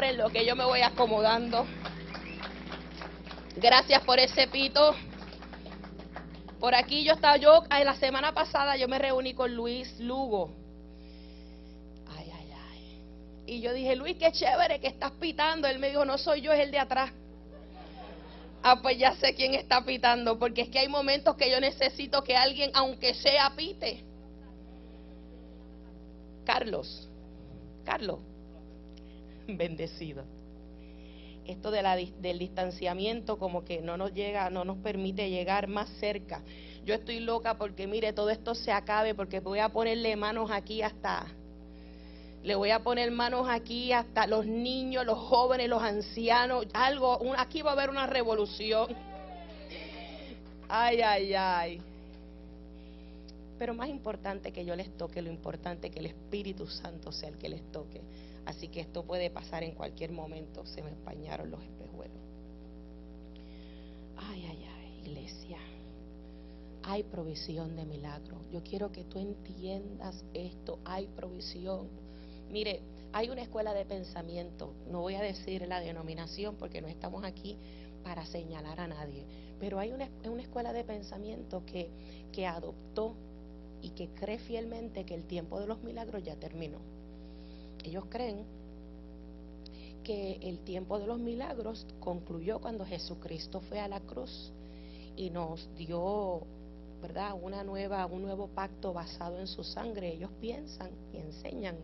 En lo que yo me voy acomodando. Gracias por ese pito. Por aquí yo estaba, yo, la semana pasada yo me reuní con Luis Lugo. Ay, ay, ay. Y yo dije, Luis, qué chévere que estás pitando. Él me dijo, no soy yo, es el de atrás. Ah, pues ya sé quién está pitando, porque es que hay momentos que yo necesito que alguien, aunque sea, pite. Carlos, Carlos, bendecido. Esto de la, del distanciamiento como que no nos llega, no nos permite llegar más cerca. Yo estoy loca porque mire, todo esto se acabe porque voy a ponerle manos aquí hasta le voy a poner manos aquí hasta los niños, los jóvenes, los ancianos, algo, aquí va a haber una revolución. Ay, ay, ay. Pero más importante que yo les toque, lo importante que el Espíritu Santo sea el que les toque. Así que esto puede pasar en cualquier momento. Se me empañaron los espejuelos. Ay, ay, ay, iglesia. Hay provisión de milagro. Yo quiero que tú entiendas esto. Hay provisión. Mire, hay una escuela de pensamiento, no voy a decir la denominación porque no estamos aquí para señalar a nadie, pero hay una, una escuela de pensamiento que, que adoptó y que cree fielmente que el tiempo de los milagros ya terminó. Ellos creen que el tiempo de los milagros concluyó cuando Jesucristo fue a la cruz y nos dio, ¿verdad?, una nueva un nuevo pacto basado en su sangre. Ellos piensan y enseñan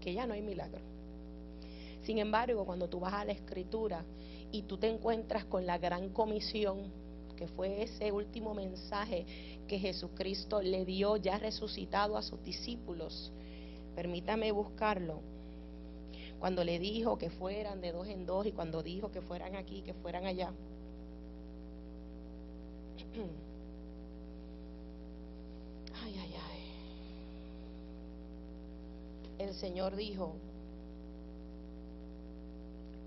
que ya no hay milagro. Sin embargo, cuando tú vas a la escritura y tú te encuentras con la gran comisión, que fue ese último mensaje que Jesucristo le dio ya resucitado a sus discípulos, permítame buscarlo. Cuando le dijo que fueran de dos en dos y cuando dijo que fueran aquí, que fueran allá. Ay, ay, ay el Señor dijo,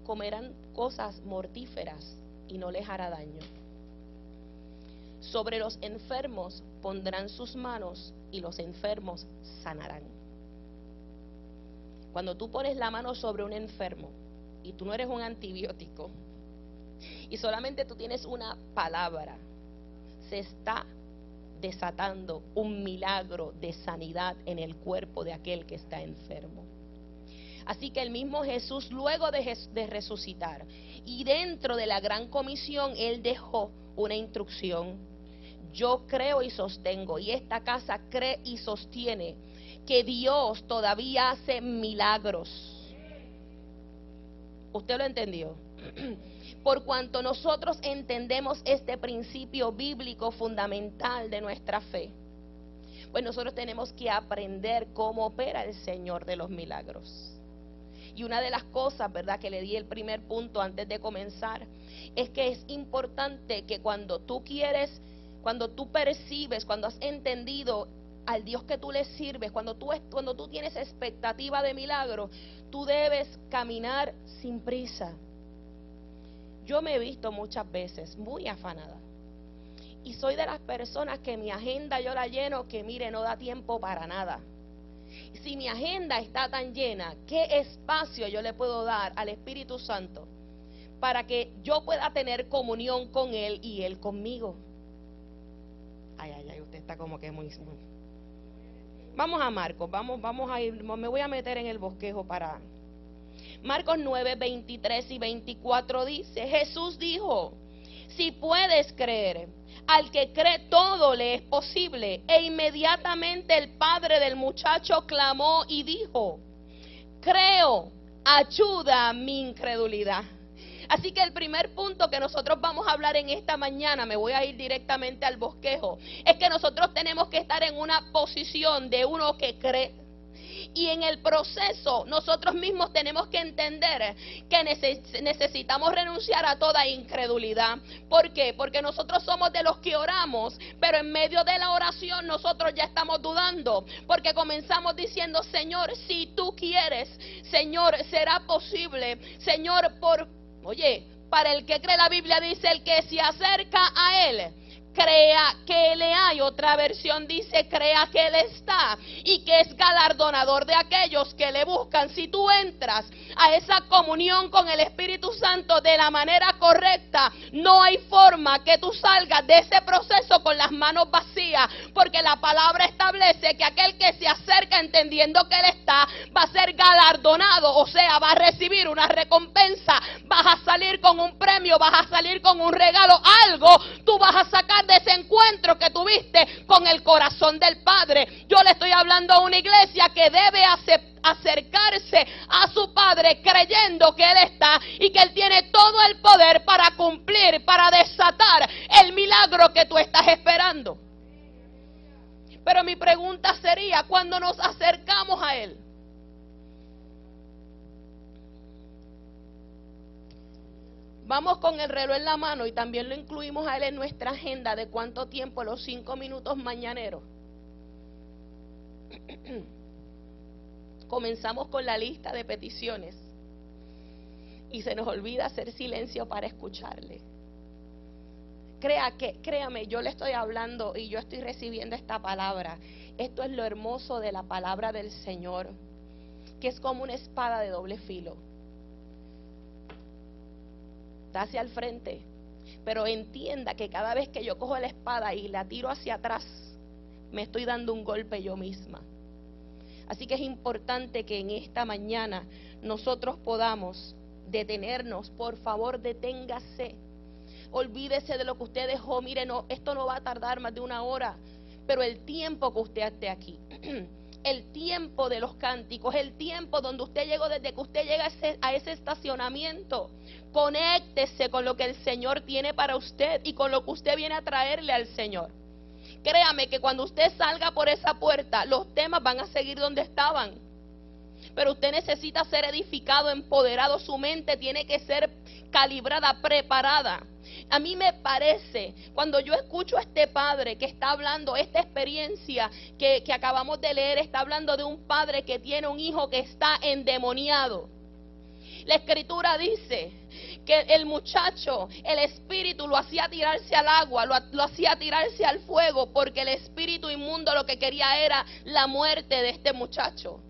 comerán cosas mortíferas y no les hará daño. Sobre los enfermos pondrán sus manos y los enfermos sanarán. Cuando tú pones la mano sobre un enfermo y tú no eres un antibiótico y solamente tú tienes una palabra, se está desatando un milagro de sanidad en el cuerpo de aquel que está enfermo. Así que el mismo Jesús, luego de, de, resucitar y dentro de la gran comisión, Él dejó una instrucción. Yo creo y sostengo, y esta casa cree y sostiene que Dios todavía hace milagros. ¿Usted lo entendió? por cuanto nosotros entendemos este principio bíblico fundamental de nuestra fe. Pues nosotros tenemos que aprender cómo opera el Señor de los milagros. Y una de las cosas, ¿verdad?, que le di el primer punto antes de comenzar, es que es importante que cuando tú quieres, cuando tú percibes, cuando has entendido al Dios que tú le sirves, cuando tú, cuando tú tienes expectativa de milagro, tú debes caminar sin prisa yo me he visto muchas veces muy afanada. Y soy de las personas que mi agenda yo la lleno que mire, no da tiempo para nada. Si mi agenda está tan llena, ¿qué espacio yo le puedo dar al Espíritu Santo para que yo pueda tener comunión con Él y Él conmigo? Ay, ay, ay, usted está como que muy... Vamos a Marcos, vamos, vamos a ir, me voy a meter en el bosquejo para, Marcos 9, 23 y 24 dice, Jesús dijo, si puedes creer, al que cree todo le es posible. E inmediatamente el padre del muchacho clamó y dijo, creo, ayuda mi incredulidad. Así que el primer punto que nosotros vamos a hablar en esta mañana, me voy a ir directamente al bosquejo, es que nosotros tenemos que estar en una posición de uno que cree y en el proceso nosotros mismos tenemos que entender que necesitamos renunciar a toda incredulidad. ¿Por qué? Porque nosotros somos de los que oramos, pero en medio de la oración nosotros ya estamos dudando. Porque comenzamos diciendo, Señor, si tú quieres, Señor, será posible. Señor, por... Oye, para el que cree la Biblia dice el que se acerca a Él crea que le hay. Otra versión dice, crea que Él está y que es galardonador de aquellos que le buscan. Si tú entras a esa comunión con el Espíritu Santo de la manera correcta, no hay forma que tú salgas de ese proceso con las manos vacías, porque la palabra establece que aquel que se acerca entendiendo que Él está, va a ser galardonado, o sea, va a recibir una recompensa, vas a salir con un premio, vas a salir con un regalo, algo tú vas a sacar de ese encuentro que tuviste con el corazón del Padre. Yo le estoy hablando a una iglesia que debe acercarse a su Padre creyendo que Él está y que Él tiene todo el poder para cumplir, para desatar el milagro que tú estás esperando. Pero mi pregunta sería, cuando nos acercamos a Él, Vamos con el reloj en la mano y también lo incluimos a él en nuestra agenda de cuánto tiempo, los cinco minutos mañaneros. Comenzamos con la lista de peticiones y se nos olvida hacer silencio para escucharle. Crea que, créame, yo le estoy hablando y yo estoy recibiendo esta palabra. Esto es lo hermoso de la palabra del Señor, que es como una espada de doble filo hacia el frente, pero entienda que cada vez que yo cojo la espada y la tiro hacia atrás, me estoy dando un golpe yo misma. Así que es importante que en esta mañana nosotros podamos detenernos. Por favor, deténgase. Olvídese de lo que usted dejó. Mire, no, esto no va a tardar más de una hora, pero el tiempo que usted esté aquí. el tiempo de los cánticos, el tiempo donde usted llegó desde que usted llega a ese, estacionamiento. Conéctese con lo que el Señor tiene para usted y con lo que usted viene a traerle al Señor. Créame que cuando usted salga por esa puerta, los temas van a seguir donde estaban. Pero usted necesita ser edificado, empoderado, su mente tiene que ser calibrada, preparada. A mí me parece, cuando yo escucho a este padre que está hablando, esta experiencia que, acabamos de leer, está hablando de un padre que tiene un hijo que está endemoniado. La escritura dice que el muchacho, el espíritu lo hacía tirarse al agua, lo, lo, hacía tirarse al fuego, porque el espíritu inmundo lo que quería era la muerte de este muchacho.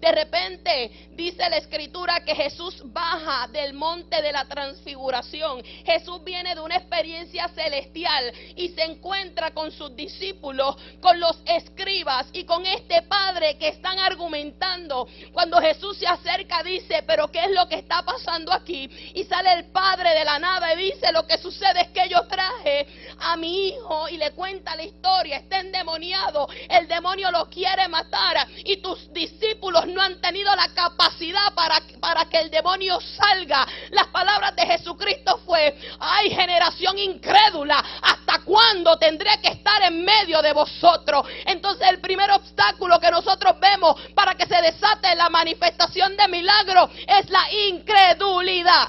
De repente dice la escritura que Jesús baja del monte de la transfiguración. Jesús viene de una experiencia celestial y se encuentra con sus discípulos, con los escribas y con este padre que están argumentando. Cuando Jesús se acerca dice, pero ¿qué es lo que está pasando aquí? Y sale el padre de la nada y dice, lo que sucede es que yo traje a mi hijo y le cuenta la historia, está endemoniado, el demonio lo quiere matar y tus discípulos no han tenido la capacidad para, para que el demonio salga. Las palabras de Jesucristo fue, ay generación incrédula, ¿hasta cuándo tendré que estar en medio de vosotros? Entonces el primer obstáculo que nosotros vemos para que se desate la manifestación de milagro es la incredulidad.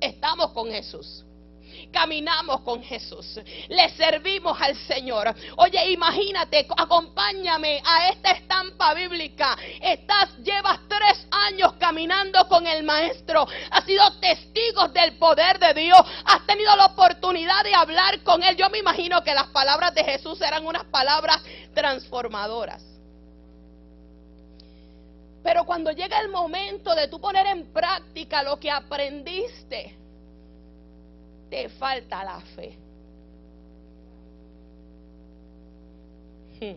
Estamos con Jesús caminamos con Jesús, le servimos al Señor. Oye, imagínate, acompáñame a esta estampa bíblica. Estás, llevas tres años caminando con el Maestro, has sido testigos del poder de Dios, has tenido la oportunidad de hablar con Él. Yo me imagino que las palabras de Jesús eran unas palabras transformadoras. Pero cuando llega el momento de tú poner en práctica lo que aprendiste, te falta la fe. Hmm.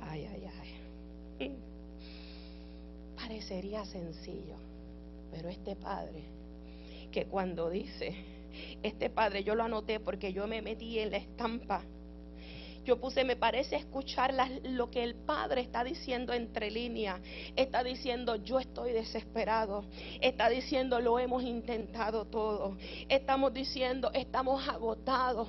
Ay, ay, ay. Parecería sencillo, pero este padre, que cuando dice, este padre yo lo anoté porque yo me metí en la estampa yo puse, me parece escuchar lo que el Padre está diciendo entre líneas. Está diciendo, yo estoy desesperado. Está diciendo, lo hemos intentado todo. Estamos diciendo, estamos agotados.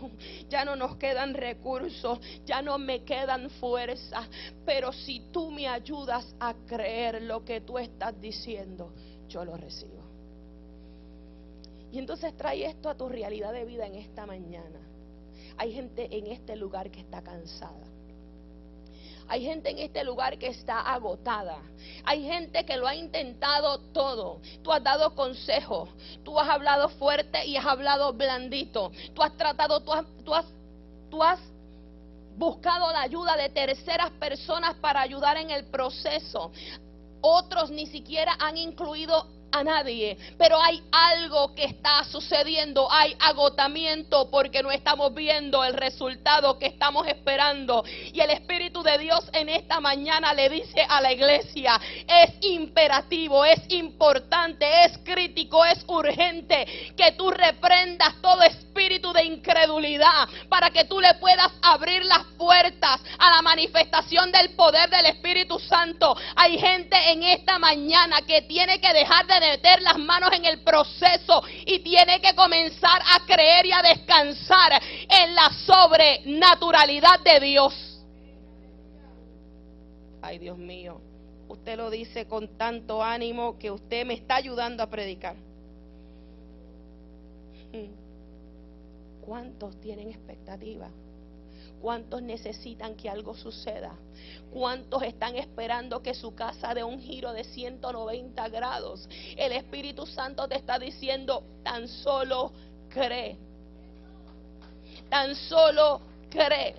Ya no nos quedan recursos. Ya no me quedan fuerzas. Pero si tú me ayudas a creer lo que tú estás diciendo, yo lo recibo. Y entonces trae esto a tu realidad de vida en esta mañana. Hay gente en este lugar que está cansada. Hay gente en este lugar que está agotada. Hay gente que lo ha intentado todo. Tú has dado consejo. Tú has hablado fuerte y has hablado blandito. Tú has tratado, tú has, tú has, tú has buscado la ayuda de terceras personas para ayudar en el proceso. Otros ni siquiera han incluido a nadie, pero hay algo que está sucediendo, hay agotamiento porque no estamos viendo el resultado que estamos esperando. Y el Espíritu de Dios en esta mañana le dice a la iglesia, es imperativo, es importante, es crítico, es urgente que tú reprendas todo espíritu de incredulidad para que tú le puedas abrir las puertas a la manifestación del poder del Espíritu Santo. Hay gente en esta mañana que tiene que dejar de meter las manos en el proceso y tiene que comenzar a creer y a descansar en la sobrenaturalidad de Dios. Ay, Dios mío, usted lo dice con tanto ánimo que usted me está ayudando a predicar. ¿Cuántos tienen expectativa? ¿Cuántos necesitan que algo suceda? ¿Cuántos están esperando que su casa dé un giro de 190 grados? El Espíritu Santo te está diciendo, tan solo cree. Tan solo cree.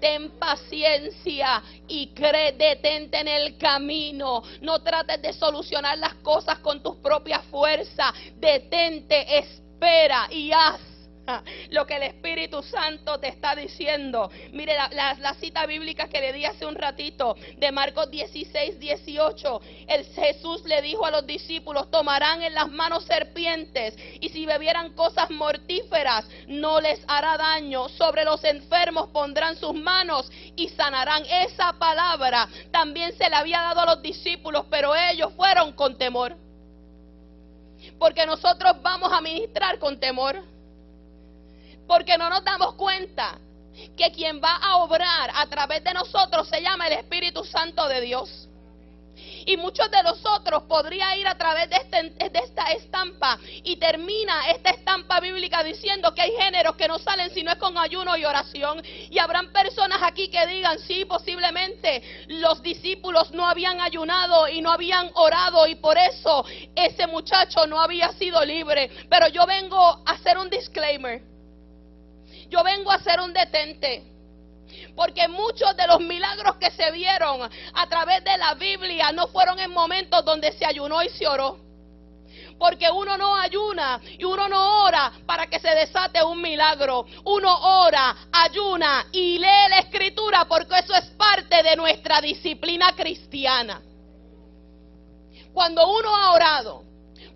Ten paciencia y cree, detente en el camino. No trates de solucionar las cosas con tus propias fuerzas. Detente, espera y haz lo que el Espíritu Santo te está diciendo. Mire la, cita bíblica que le di hace un ratito de Marcos 16, 18. El Jesús le dijo a los discípulos, tomarán en las manos serpientes y si bebieran cosas mortíferas no les hará daño. Sobre los enfermos pondrán sus manos y sanarán. Esa palabra también se le había dado a los discípulos, pero ellos fueron con temor. Porque nosotros vamos a ministrar con temor. Porque no nos damos cuenta que quien va a obrar a través de nosotros se llama el Espíritu Santo de Dios. Y muchos de nosotros podría ir a través de, este, de esta estampa y termina esta estampa bíblica diciendo que hay géneros que no salen si no es con ayuno y oración. Y habrán personas aquí que digan, sí, posiblemente los discípulos no habían ayunado y no habían orado y por eso ese muchacho no había sido libre. Pero yo vengo a hacer un disclaimer. Yo vengo a hacer un detente. Porque muchos de los milagros que se vieron a través de la Biblia no fueron en momentos donde se ayunó y se oró. Porque uno no ayuna y uno no ora para que se desate un milagro. Uno ora, ayuna y lee la escritura porque eso es parte de nuestra disciplina cristiana. Cuando uno ha orado,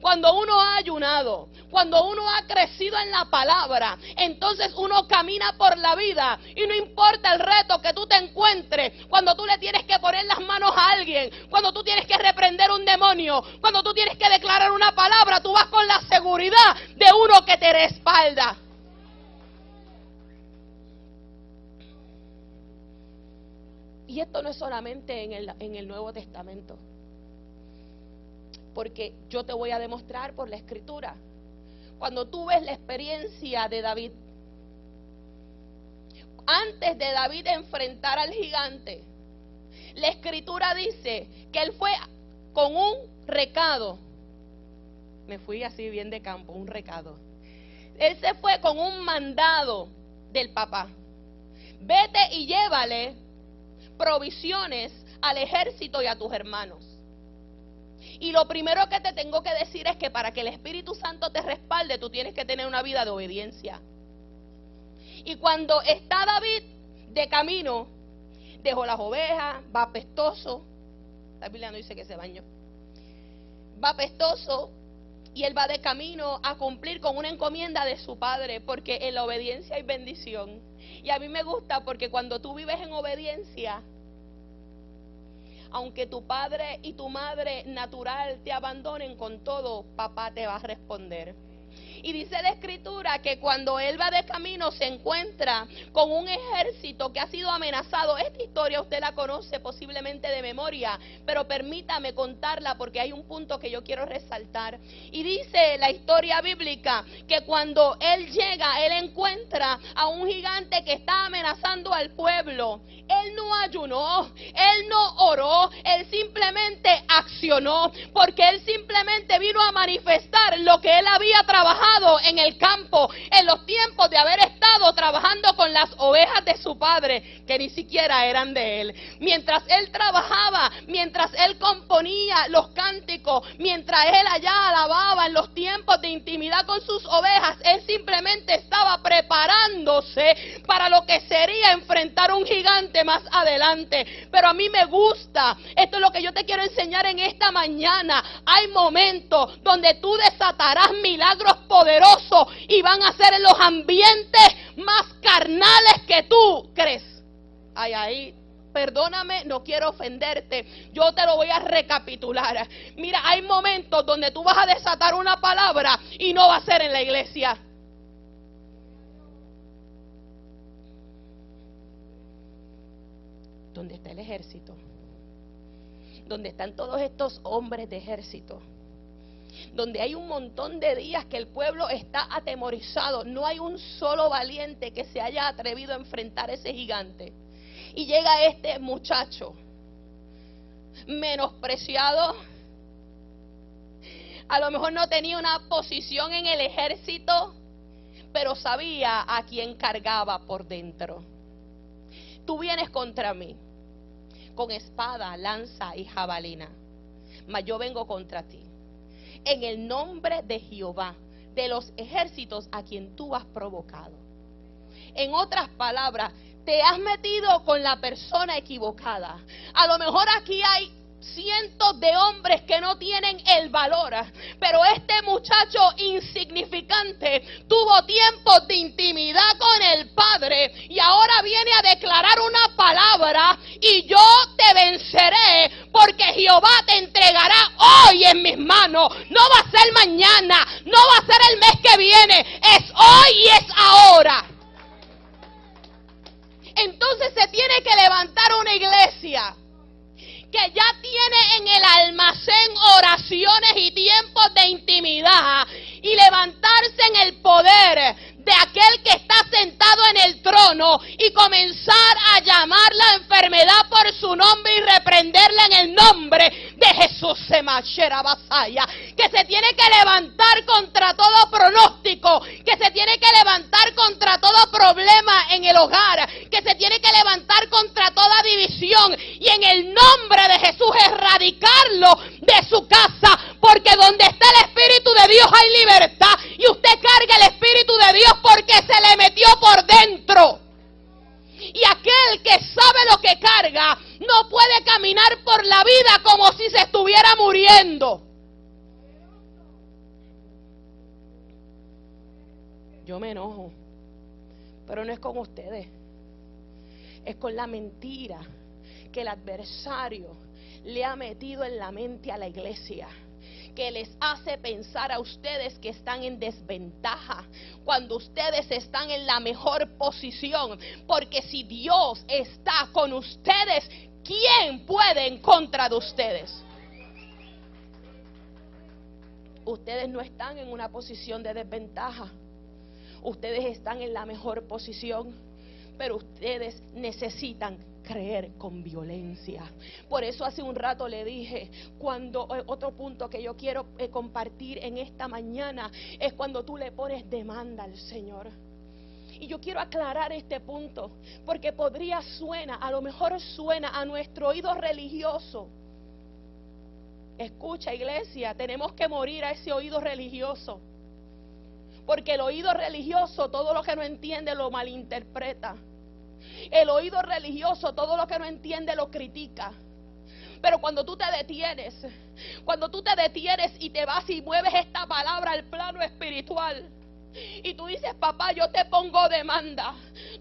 cuando uno ha ayunado, cuando uno ha crecido en la palabra, entonces uno camina por la vida y no importa el reto que tú te encuentres, cuando tú le tienes que poner las manos a alguien, cuando tú tienes que reprender un demonio, cuando tú tienes que declarar una palabra, tú vas con la seguridad de uno que te respalda. Y esto no es solamente en el, en el Nuevo Testamento porque yo te voy a demostrar por la escritura. Cuando tú ves la experiencia de David, antes de David enfrentar al gigante, la escritura dice que él fue con un recado. Me fui así bien de campo, un recado. Él se fue con un mandado del papá. Vete y llévale provisiones al ejército y a tus hermanos. Y lo primero que te tengo que decir es que para que el Espíritu Santo te respalde, tú tienes que tener una vida de obediencia. Y cuando está David de camino, dejó las ovejas, va pestoso. La Biblia no dice que se bañó. Va pestoso y él va de camino a cumplir con una encomienda de su padre, porque en la obediencia hay bendición. Y a mí me gusta porque cuando tú vives en obediencia, aunque tu padre y tu madre natural te abandonen con todo, papá te va a responder. Y dice la escritura que cuando él va de camino se encuentra con un ejército que ha sido amenazado. Esta historia usted la conoce posiblemente de memoria, pero permítame contarla porque hay un punto que yo quiero resaltar. Y dice la historia bíblica que cuando él llega, él encuentra a un gigante que está amenazando al pueblo. Él no ayunó, él no oró, él simplemente accionó, porque él simplemente vino a manifestar lo que él había trabajado en el campo, en los tiempos de haber estado trabajando con las ovejas de su padre, que ni siquiera eran de él. Mientras él trabajaba, mientras él componía los cánticos, mientras él allá alababa en los tiempos de intimidad con sus ovejas, él simplemente estaba preparándose para lo que sería enfrentar un gigante más adelante. Pero a mí me gusta, esto es lo que yo te quiero enseñar en esta mañana. Hay momentos donde tú desatarás milagros poderosos y van a ser en los ambientes más carnales que tú crees. Ay, ahí perdóname, no quiero ofenderte, yo te lo voy a recapitular. Mira, hay momentos donde tú vas a desatar una palabra y no va a ser en la iglesia. Donde está el ejército, donde están todos estos hombres de ejército, donde hay un montón de días que el pueblo está atemorizado, no hay un solo valiente que se haya atrevido a enfrentar a ese gigante. Y llega este muchacho, menospreciado, a lo mejor no tenía una posición en el ejército, pero sabía a quién cargaba por dentro. Tú vienes contra mí con espada, lanza y jabalina, mas yo vengo contra ti. En el nombre de Jehová, de los ejércitos a quien tú has provocado. En otras palabras, te has metido con la persona equivocada. A lo mejor aquí hay cientos de hombres que no tienen el valor. Pero este muchacho insignificante tuvo tiempo de intimidad con el Padre y ahora viene a declarar una palabra y yo te venceré porque Jehová te entregará hoy en mis manos. No va a ser mañana, no va a ser el mes que viene, es hoy y es ahora. Entonces se tiene que levantar una iglesia que ya tiene en el almacén oraciones y tiempos de intimidad y levantarse en el poder de aquel que está sentado en el trono y comenzar a llamar la enfermedad por su nombre y reprenderla en el nombre de Jesús Basaya, que se tiene que levantar contra todo pronóstico, que se tiene que levantar contra todo problema en el hogar, que se tiene que levantar contra toda división y en el nombre de Jesús erradicarlo de su casa, porque donde está el Espíritu de Dios hay libertad y usted carga el Espíritu de Dios porque se le metió por dentro. Y aquel que sabe lo que carga no puede caminar por la vida como si se estuviera muriendo. Yo me enojo, pero no es con ustedes, es con la mentira que el adversario le ha metido en la mente a la iglesia que les hace pensar a ustedes que están en desventaja cuando ustedes están en la mejor posición. Porque si Dios está con ustedes, ¿quién puede en contra de ustedes? Ustedes no están en una posición de desventaja. Ustedes están en la mejor posición, pero ustedes necesitan creer con violencia. Por eso hace un rato le dije, cuando eh, otro punto que yo quiero eh, compartir en esta mañana es cuando tú le pones demanda al Señor. Y yo quiero aclarar este punto, porque podría suena, a lo mejor suena a nuestro oído religioso. Escucha, iglesia, tenemos que morir a ese oído religioso. Porque el oído religioso, todo lo que no entiende, lo malinterpreta. El oído religioso, todo lo que no entiende lo critica. Pero cuando tú te detienes, cuando tú te detienes y te vas y mueves esta palabra al plano espiritual, y tú dices, papá, yo te pongo demanda.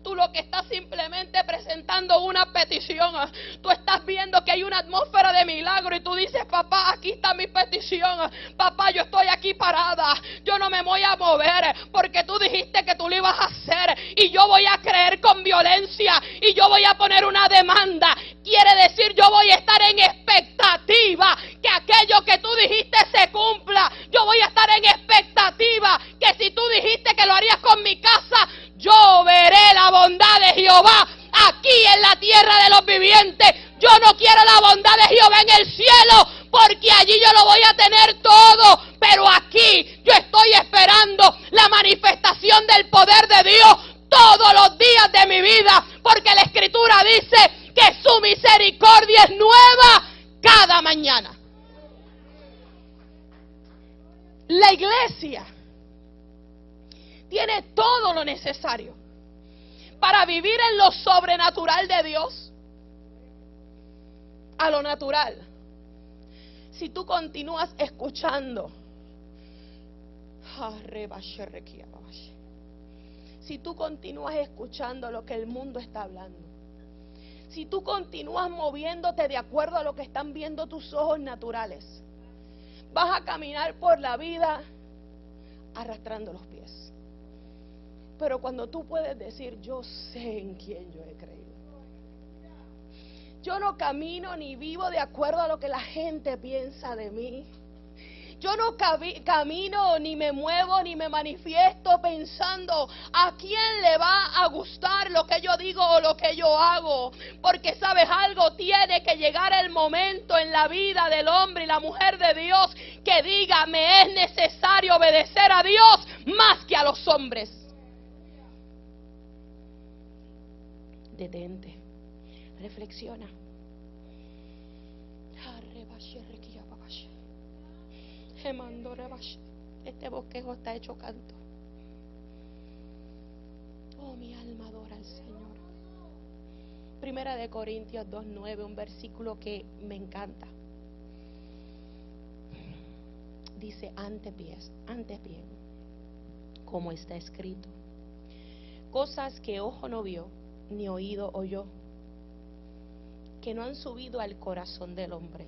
Tú lo que estás simplemente presentando una petición. Tú estás viendo que hay una atmósfera de milagro y tú dices, papá, aquí está mi petición. Papá, yo estoy aquí parada. Yo no me voy a mover porque tú dijiste que tú lo ibas a hacer y yo voy a creer con violencia y yo voy a poner una demanda. Quiere decir, vivir en lo sobrenatural de Dios a lo natural. Si tú continúas escuchando, si tú continúas escuchando lo que el mundo está hablando, si tú continúas moviéndote de acuerdo a lo que están viendo tus ojos naturales, vas a caminar por la vida arrastrando los pies. Pero cuando tú puedes decir, yo sé en quién yo he creído. Yo no camino ni vivo de acuerdo a lo que la gente piensa de mí. Yo no camino ni me muevo ni me manifiesto pensando a quién le va a gustar lo que yo digo o lo que yo hago. Porque sabes algo, tiene que llegar el momento en la vida del hombre y la mujer de Dios que diga, me es necesario obedecer a Dios más que a los hombres. Detente, reflexiona. Este bosquejo está hecho canto. Oh, mi alma adora al Señor. Primera de Corintios 2.9, un versículo que me encanta. Dice, antes bien, antes bien, como está escrito, cosas que ojo no vio, ni oído oyó, que no han subido al corazón del hombre,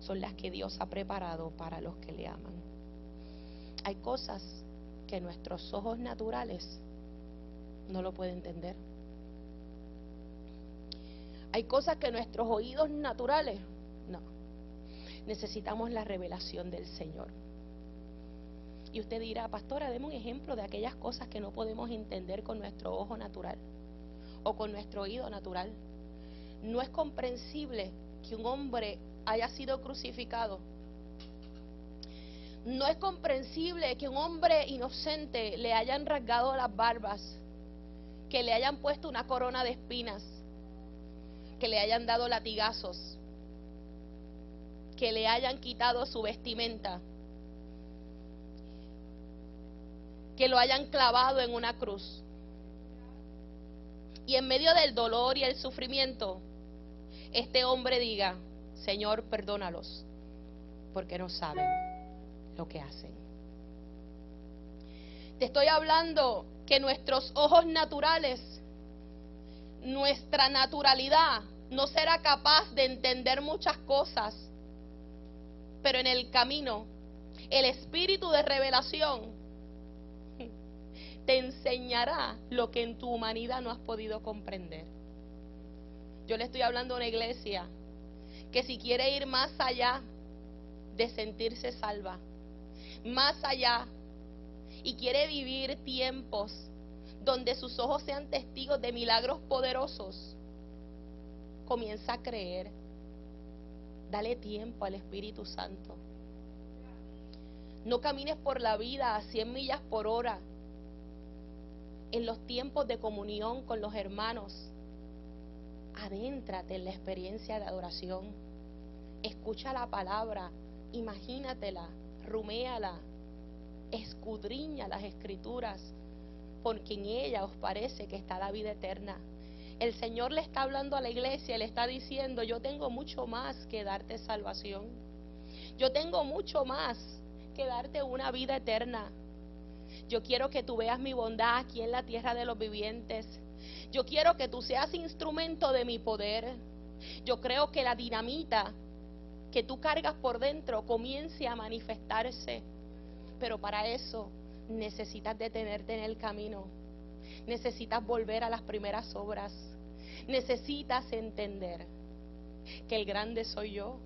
son las que Dios ha preparado para los que le aman. Hay cosas que nuestros ojos naturales no lo pueden entender. Hay cosas que nuestros oídos naturales no. Necesitamos la revelación del Señor. Y usted dirá, pastora, deme un ejemplo de aquellas cosas que no podemos entender con nuestro ojo natural o con nuestro oído natural. No es comprensible que un hombre haya sido crucificado. No es comprensible que un hombre inocente le hayan rasgado las barbas, que le hayan puesto una corona de espinas, que le hayan dado latigazos, que le hayan quitado su vestimenta, que lo hayan clavado en una cruz y en medio del dolor y el sufrimiento, este hombre diga, Señor, perdónalos, porque no saben lo que hacen. Te estoy hablando que nuestros ojos naturales, nuestra naturalidad, no será capaz de entender muchas cosas, pero en el camino, el espíritu de revelación te enseñará lo que en tu humanidad no has podido comprender. Yo le estoy hablando a una iglesia que si quiere ir más allá de sentirse salva, más allá, y quiere vivir tiempos donde sus ojos sean testigos de milagros poderosos, comienza a creer. Dale tiempo al Espíritu Santo. No camines por la vida a 100 millas por hora en los tiempos de comunión con los hermanos, adéntrate en la experiencia de adoración. Escucha la palabra, imagínatela, ruméala, escudriña las escrituras, porque en ella os parece que está la vida eterna. El Señor le está hablando a la iglesia, le está diciendo, yo tengo mucho más que darte salvación. Yo tengo mucho más que darte una vida eterna. Yo quiero que tú veas mi bondad aquí en la tierra de los vivientes. Yo quiero que tú seas instrumento de mi poder. Yo creo que la dinamita que tú cargas por dentro comience a manifestarse. Pero para eso necesitas detenerte en el camino. Necesitas volver a las primeras obras. Necesitas entender que el grande soy yo.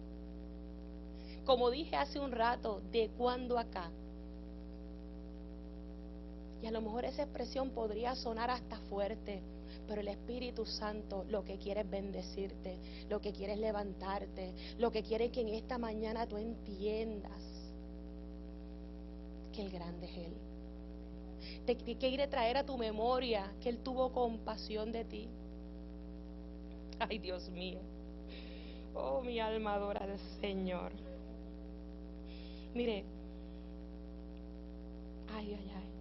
Como dije hace un rato, de cuando acá. Y a lo mejor esa expresión podría sonar hasta fuerte, pero el Espíritu Santo lo que quiere es bendecirte, lo que quiere es levantarte, lo que quiere es que en esta mañana tú entiendas que el grande es Él. Te quiere traer a tu memoria que Él tuvo compasión de ti. Ay, Dios mío. Oh, mi alma adora al Señor. Mire, ay, ay, ay.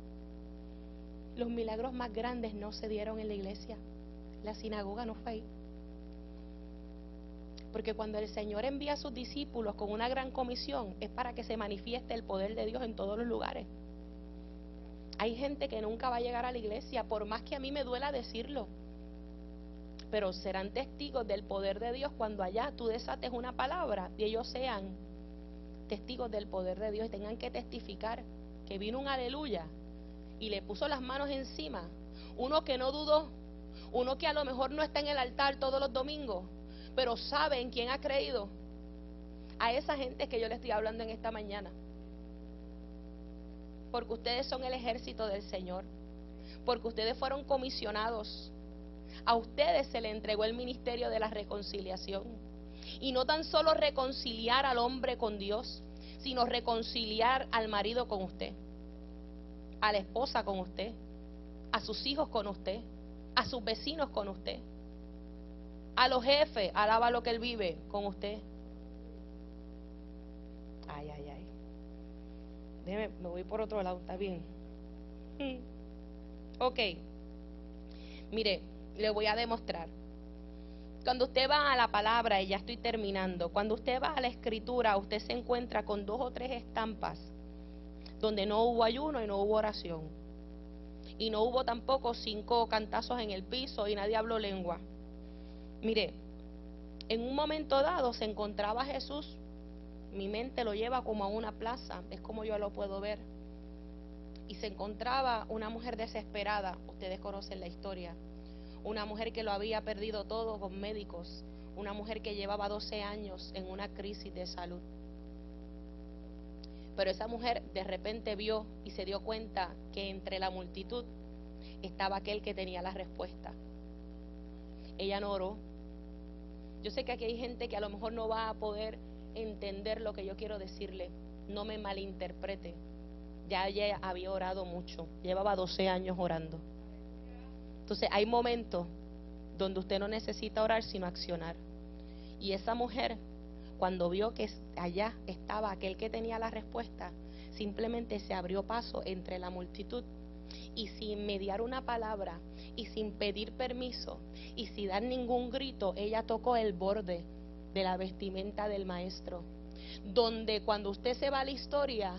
Los milagros más grandes no se dieron en la iglesia. La sinagoga no fue ahí. Porque cuando el Señor envía a sus discípulos con una gran comisión es para que se manifieste el poder de Dios en todos los lugares. Hay gente que nunca va a llegar a la iglesia, por más que a mí me duela decirlo. Pero serán testigos del poder de Dios cuando allá tú desates una palabra y ellos sean testigos del poder de Dios y tengan que testificar que vino un aleluya y le puso las manos encima. Uno que no dudó, uno que a lo mejor no está en el altar todos los domingos, pero sabe en quién ha creído. A esa gente que yo le estoy hablando en esta mañana. Porque ustedes son el ejército del Señor. Porque ustedes fueron comisionados. A ustedes se le entregó el ministerio de la reconciliación. Y no tan solo reconciliar al hombre con Dios, sino reconciliar al marido con usted a la esposa con usted, a sus hijos con usted, a sus vecinos con usted, a los jefes, alaba lo que él vive con usted. Ay, ay, ay. Déjeme, me voy por otro lado, está bien. Hmm. Ok. Mire, le voy a demostrar. Cuando usted va a la palabra, y ya estoy terminando, cuando usted va a la escritura, usted se encuentra con dos o tres estampas donde no hubo ayuno y no hubo oración. Y no hubo tampoco cinco cantazos en el piso y nadie habló lengua. Mire, en un momento dado se encontraba Jesús, mi mente lo lleva como a una plaza, es como yo lo puedo ver. Y se encontraba una mujer desesperada, ustedes conocen la historia, una mujer que lo había perdido todo con médicos, una mujer que llevaba 12 años en una crisis de salud. Pero esa mujer de repente vio y se dio cuenta que entre la multitud estaba aquel que tenía la respuesta. Ella no oró. Yo sé que aquí hay gente que a lo mejor no va a poder entender lo que yo quiero decirle. No me malinterprete. Ya ella había orado mucho. Llevaba 12 años orando. Entonces hay momentos donde usted no necesita orar sino accionar. Y esa mujer cuando vio que allá estaba aquel que tenía la respuesta, simplemente se abrió paso entre la multitud y sin mediar una palabra y sin pedir permiso y sin dar ningún grito, ella tocó el borde de la vestimenta del maestro. Donde cuando usted se va a la historia,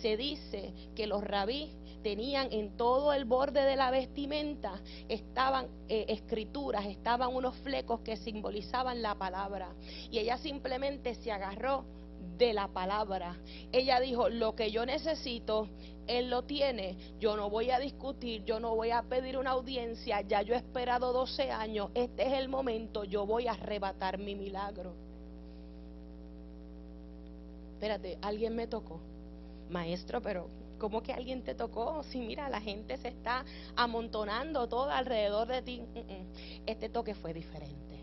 se dice que los rabí tenían en todo el borde de la vestimenta, estaban eh, escrituras, estaban unos flecos que simbolizaban la palabra. Y ella simplemente se agarró de la palabra. Ella dijo, lo que yo necesito, Él lo tiene, yo no voy a discutir, yo no voy a pedir una audiencia, ya yo he esperado 12 años, este es el momento, yo voy a arrebatar mi milagro. Espérate, alguien me tocó. Maestro, pero ¿Cómo que alguien te tocó? Si mira, la gente se está amontonando todo alrededor de ti. Mm, mm. Este toque fue diferente.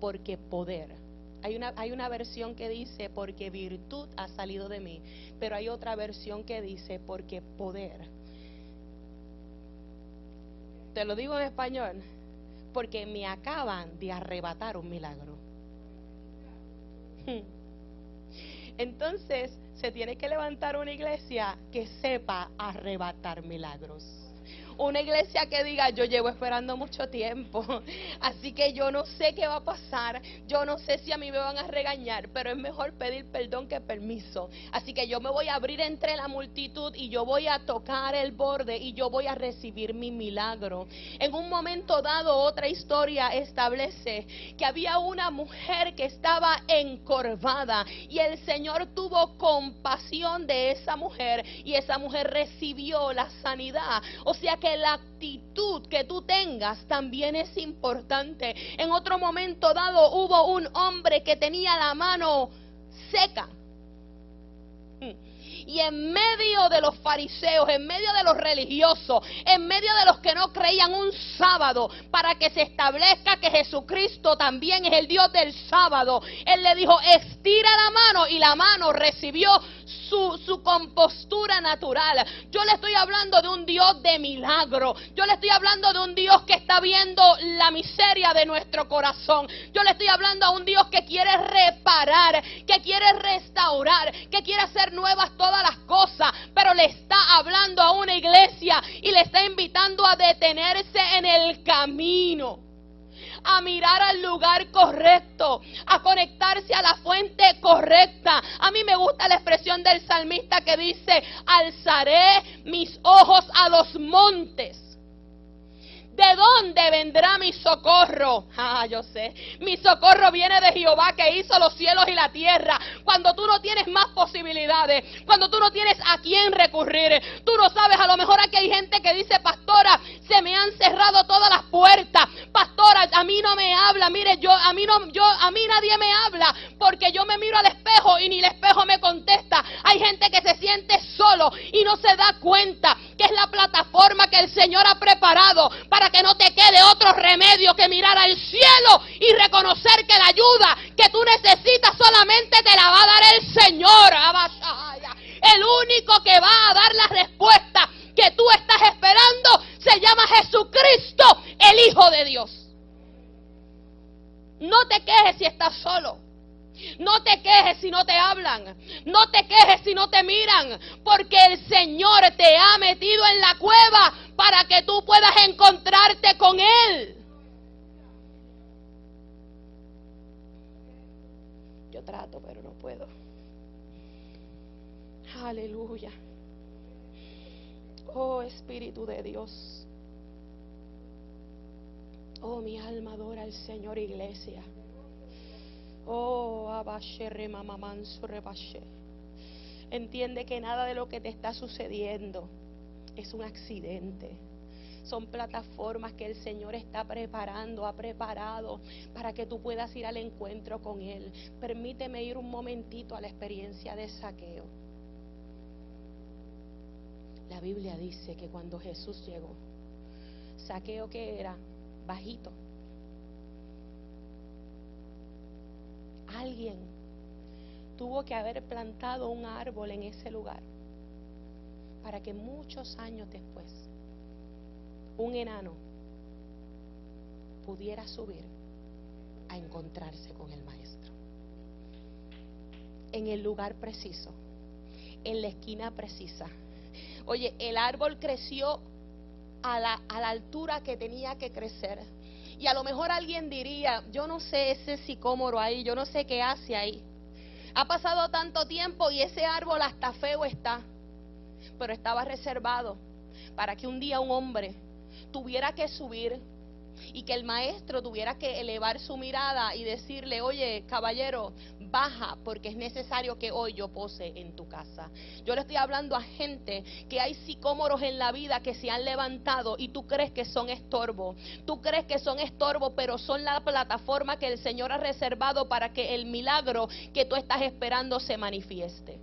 Porque poder. Hay una, hay una versión que dice, porque virtud ha salido de mí. Pero hay otra versión que dice, porque poder. Te lo digo en español. Porque me acaban de arrebatar un milagro. Entonces, se tiene que levantar una iglesia que sepa arrebatar milagros. Una iglesia que diga, yo llevo esperando mucho tiempo, así que yo no sé qué va a pasar, yo no sé si a mí me van a regañar, pero es mejor pedir perdón que permiso. Así que yo me voy a abrir entre la multitud y yo voy a tocar el borde y yo voy a recibir mi milagro. En un momento dado, otra historia establece que había una mujer que estaba encorvada y el Señor tuvo compasión de esa mujer y esa mujer recibió la sanidad. O sea que la actitud que tú tengas también es importante. En otro momento dado hubo un hombre que tenía la mano seca. Y en medio de los fariseos, en medio de los religiosos, en medio de los que no creían un sábado, para que se establezca que Jesucristo también es el Dios del sábado, Él le dijo, estira la mano y la mano recibió su, su compostura natural. Yo le estoy hablando de un Dios de milagro. Yo le estoy hablando de un Dios que está viendo la miseria de nuestro corazón. Yo le estoy hablando a un Dios que quiere reparar, que quiere restaurar, que quiere hacer nuevas todas las cosas, pero le está hablando a una iglesia y le está invitando a detenerse en el camino a mirar al lugar correcto, a conectarse a la fuente correcta. A mí me gusta la expresión del salmista que dice, alzaré mis ojos a los montes. ¿De dónde vendrá mi socorro? Ah, yo sé. Mi socorro viene de Jehová que hizo los cielos y la tierra. Cuando tú no tienes más posibilidades, cuando tú no tienes a quién recurrir, tú no sabes, a lo mejor aquí hay gente que dice, pastora, se me han cerrado todas las puertas. Pastora, a mí no me habla. Mire, yo a mí no yo a mí nadie me habla porque yo me miro al espejo y ni el espejo me contesta. Hay gente que se siente solo y no se da cuenta que es la plataforma que el Señor ha preparado para que no te quede otro remedio que mirar al cielo y reconocer que la ayuda que tú necesitas solamente te la va a dar el Señor. El único que va a dar la respuesta que tú estás esperando se llama Jesucristo, el Hijo de Dios. No te quejes si estás solo. No te quejes si no te hablan. No te quejes si no te miran. Porque el Señor te ha metido en la cueva para que tú puedas encontrarte con Él. Yo trato, pero no puedo. Aleluya. Oh Espíritu de Dios. Oh, mi alma adora al Señor Iglesia. Oh, Entiende que nada de lo que te está sucediendo es un accidente. Son plataformas que el Señor está preparando, ha preparado para que tú puedas ir al encuentro con Él. Permíteme ir un momentito a la experiencia de saqueo. La Biblia dice que cuando Jesús llegó, saqueo que era bajito, alguien tuvo que haber plantado un árbol en ese lugar para que muchos años después un enano pudiera subir a encontrarse con el maestro. En el lugar preciso, en la esquina precisa. Oye, el árbol creció a la, altura que tenía que crecer y a lo mejor alguien diría, yo no sé ese sicómoro ahí, yo no sé qué hace ahí. Ha pasado tanto tiempo y ese árbol hasta feo está, pero estaba reservado para que un día un hombre tuviera que subir y que el maestro tuviera que elevar su mirada y decirle, oye, caballero, baja porque es necesario que hoy yo pose en tu casa. Yo le estoy hablando a gente que hay sicómoros en la vida que se han levantado y tú crees que son estorbo. Tú crees que son estorbo, pero son la plataforma que el Señor ha reservado para que el milagro que tú estás esperando se manifieste.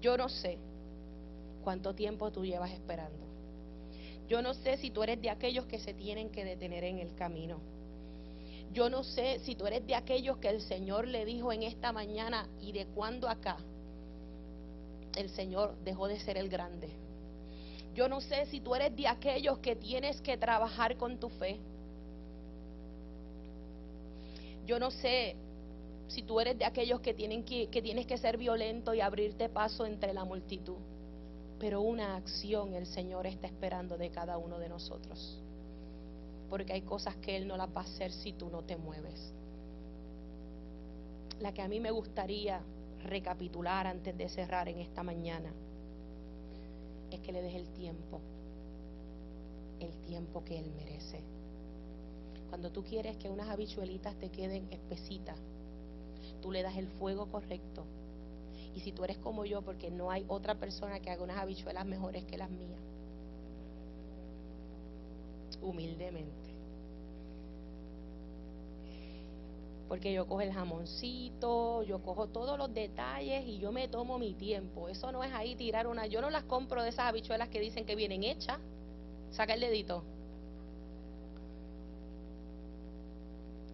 Yo no sé cuánto tiempo tú llevas esperando. Yo no sé si tú eres de aquellos que se tienen que detener en el camino. Yo no sé si tú eres de aquellos que el Señor le dijo en esta mañana y de cuándo acá el Señor dejó de ser el grande. Yo no sé si tú eres de aquellos que tienes que trabajar con tu fe. Yo no sé si tú eres de aquellos que, tienen que, que tienes que ser violento y abrirte paso entre la multitud. Pero una acción el Señor está esperando de cada uno de nosotros. Porque hay cosas que Él no las va a hacer si tú no te mueves. La que a mí me gustaría recapitular antes de cerrar en esta mañana es que le des el tiempo, el tiempo que Él merece. Cuando tú quieres que unas habichuelitas te queden espesitas, tú le das el fuego correcto. Y si tú eres como yo, porque no hay otra persona que haga unas habichuelas mejores que las mías, humildemente. Porque yo cojo el jamoncito, yo cojo todos los detalles y yo me tomo mi tiempo. Eso no es ahí tirar una. Yo no las compro de esas habichuelas que dicen que vienen hechas. Saca el dedito.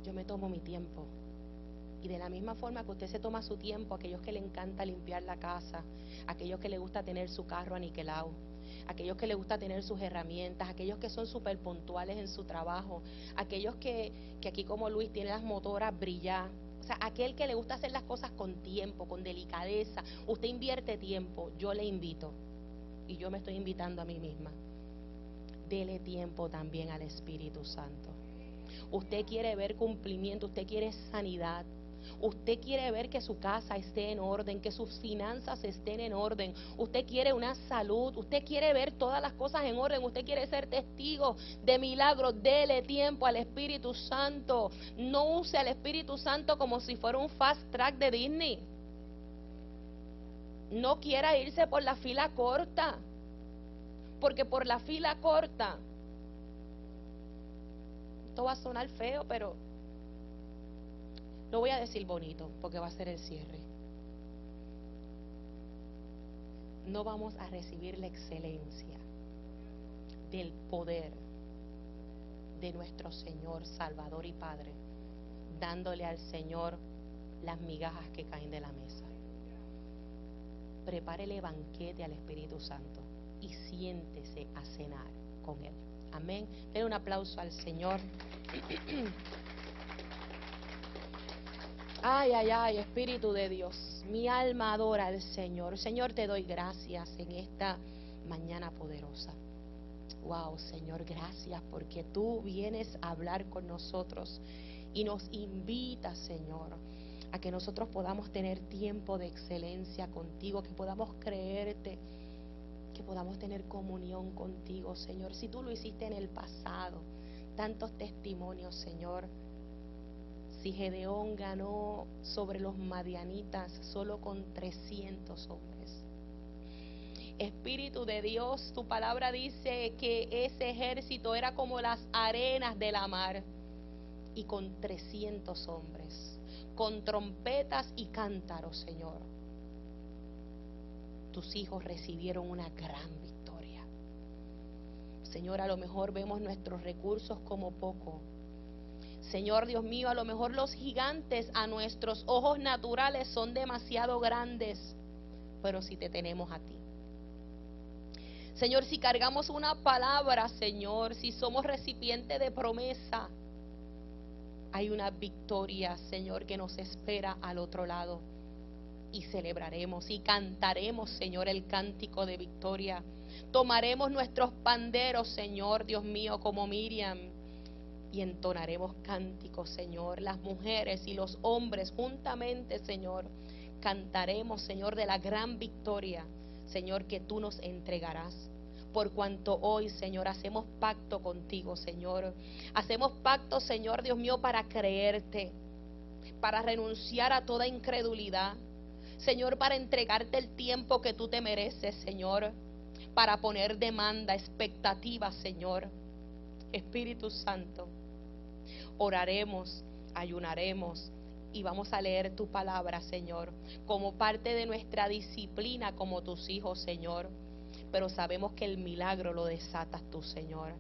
Yo me tomo mi tiempo. Y de la misma forma que usted se toma su tiempo, aquellos que le encanta limpiar la casa, aquellos que le gusta tener su carro aniquilado, aquellos que le gusta tener sus herramientas, aquellos que son súper puntuales en su trabajo, aquellos que, que aquí como Luis tiene las motoras brillar. O sea, aquel que le gusta hacer las cosas con tiempo, con delicadeza, usted invierte tiempo, yo le invito. Y yo me estoy invitando a mí misma. Dele tiempo también al Espíritu Santo. Usted quiere ver cumplimiento, usted quiere sanidad, Usted quiere ver que su casa esté en orden, que sus finanzas estén en orden. Usted quiere una salud. Usted quiere ver todas las cosas en orden. Usted quiere ser testigo de milagros. Dele tiempo al Espíritu Santo. No use al Espíritu Santo como si fuera un fast track de Disney. No quiera irse por la fila corta. Porque por la fila corta, esto va a sonar feo, pero lo voy a decir bonito porque va a ser el cierre. No vamos a recibir la excelencia del poder de nuestro Señor, Salvador y Padre, dándole al Señor las migajas que caen de la mesa. Prepárele banquete al Espíritu Santo y siéntese a cenar con Él. Amén. Den un aplauso al Señor. Ay, ay, ay, Espíritu de Dios, mi alma adora al Señor. Señor, te doy gracias en esta mañana poderosa. Wow, Señor, gracias porque tú vienes a hablar con nosotros y nos invitas, Señor, a que nosotros podamos tener tiempo de excelencia contigo, que podamos creerte, que podamos tener comunión contigo, Señor. Si tú lo hiciste en el pasado, tantos testimonios, Señor si Gedeón ganó sobre los madianitas solo con 300 hombres. Espíritu de Dios, tu palabra dice que ese ejército era como las arenas de la mar y con 300 hombres, con trompetas y cántaros, Señor. Tus hijos recibieron una gran victoria. Señor, a lo mejor vemos nuestros recursos como poco, Señor Dios mío, a lo mejor los gigantes a nuestros ojos naturales son demasiado grandes, pero si te tenemos a ti. Señor, si cargamos una palabra, Señor, si somos recipiente de promesa, hay una victoria, Señor, que nos espera al otro lado. Y celebraremos y cantaremos, Señor, el cántico de victoria. Tomaremos nuestros panderos, Señor, Dios mío, como Miriam y entonaremos cánticos, Señor. Las mujeres y los hombres juntamente, Señor, cantaremos, Señor, de la gran victoria, Señor, que tú nos entregarás. Por cuanto hoy, Señor, hacemos pacto contigo, Señor. Hacemos pacto, Señor, Dios mío, para creerte, para renunciar a toda incredulidad. Señor, para entregarte el tiempo que tú te mereces, Señor. Para poner demanda, expectativa, Señor. Espíritu Santo oraremos, ayunaremos y vamos a leer tu palabra, Señor, como parte de nuestra disciplina como tus hijos, Señor. Pero sabemos que el milagro lo desatas tú, Señor.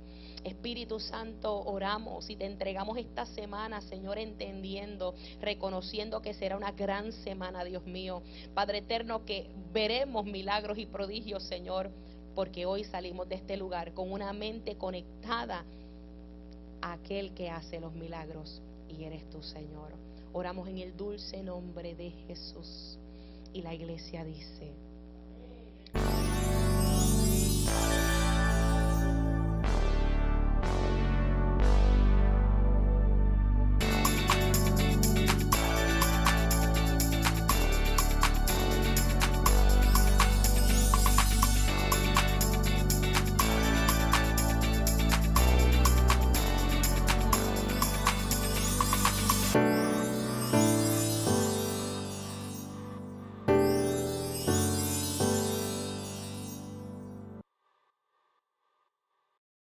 Espíritu Santo, oramos y te entregamos esta semana, Señor, entendiendo, reconociendo que será una gran semana, Dios mío. Padre eterno, que veremos milagros y prodigios, Señor, porque hoy salimos de este lugar con una mente conectada aquel que hace los milagros y eres tu Señor. Oramos en el dulce nombre de Jesús. Y la iglesia dice.